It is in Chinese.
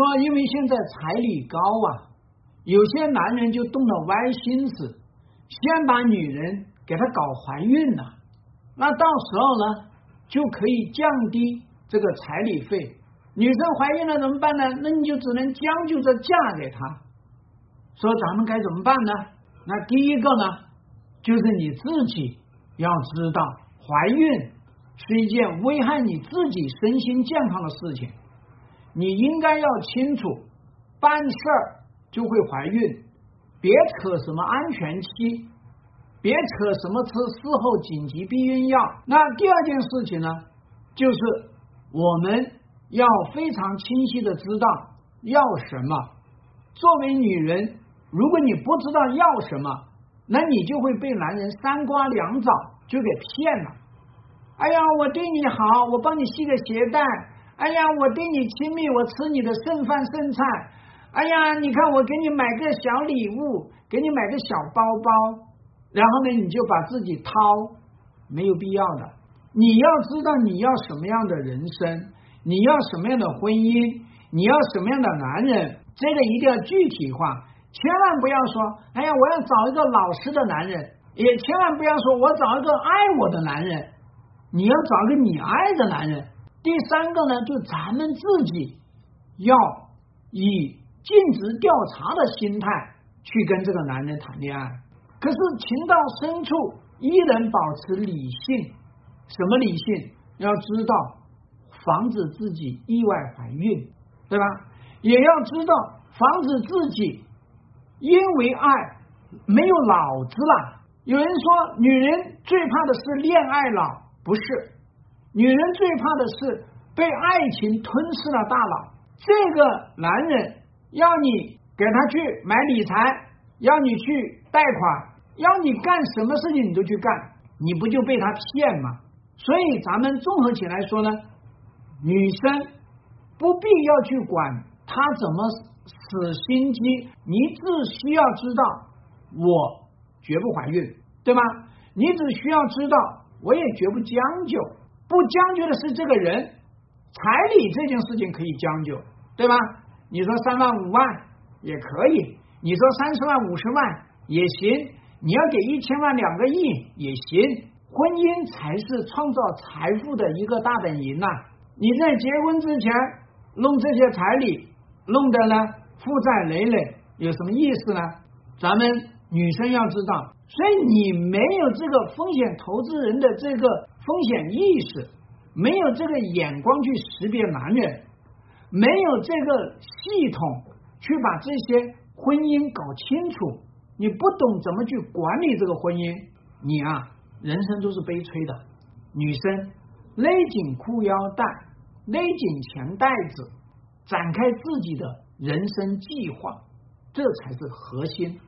说，因为现在彩礼高啊，有些男人就动了歪心思，先把女人给她搞怀孕了，那到时候呢，就可以降低这个彩礼费。女生怀孕了怎么办呢？那你就只能将就着嫁给他。说咱们该怎么办呢？那第一个呢，就是你自己要知道，怀孕是一件危害你自己身心健康的事情。你应该要清楚，办事儿就会怀孕，别扯什么安全期，别扯什么吃事后紧急避孕药。那第二件事情呢，就是我们要非常清晰的知道要什么。作为女人，如果你不知道要什么，那你就会被男人三瓜两枣就给骗了。哎呀，我对你好，我帮你系个鞋带。哎呀，我对你亲密，我吃你的剩饭剩菜。哎呀，你看我给你买个小礼物，给你买个小包包，然后呢，你就把自己掏，没有必要的。你要知道你要什么样的人生，你要什么样的婚姻，你要什么样的男人，这个一定要具体化。千万不要说，哎呀，我要找一个老实的男人，也千万不要说我找一个爱我的男人。你要找个你爱的男人。第三个呢，就咱们自己要以尽职调查的心态去跟这个男人谈恋爱。可是情到深处，依然保持理性。什么理性？要知道防止自己意外怀孕，对吧？也要知道防止自己因为爱没有脑子了。有人说，女人最怕的是恋爱脑，不是。女人最怕的是被爱情吞噬了大脑。这个男人要你给他去买理财，要你去贷款，要你干什么事情你都去干，你不就被他骗吗？所以咱们综合起来说呢，女生不必要去管他怎么死心机，你只需要知道我绝不怀孕，对吗？你只需要知道我也绝不将就。不将就的是这个人，彩礼这件事情可以将就，对吧？你说三万五万也可以，你说三十万五十万也行，你要给一千万两个亿也行。婚姻才是创造财富的一个大本营呐！你在结婚之前弄这些彩礼，弄得呢负债累累，有什么意思呢？咱们女生要知道，所以你没有这个风险投资人的这个。风险意识没有这个眼光去识别男人，没有这个系统去把这些婚姻搞清楚，你不懂怎么去管理这个婚姻，你啊，人生都是悲催的。女生勒紧裤腰带，勒紧钱袋子，展开自己的人生计划，这才是核心。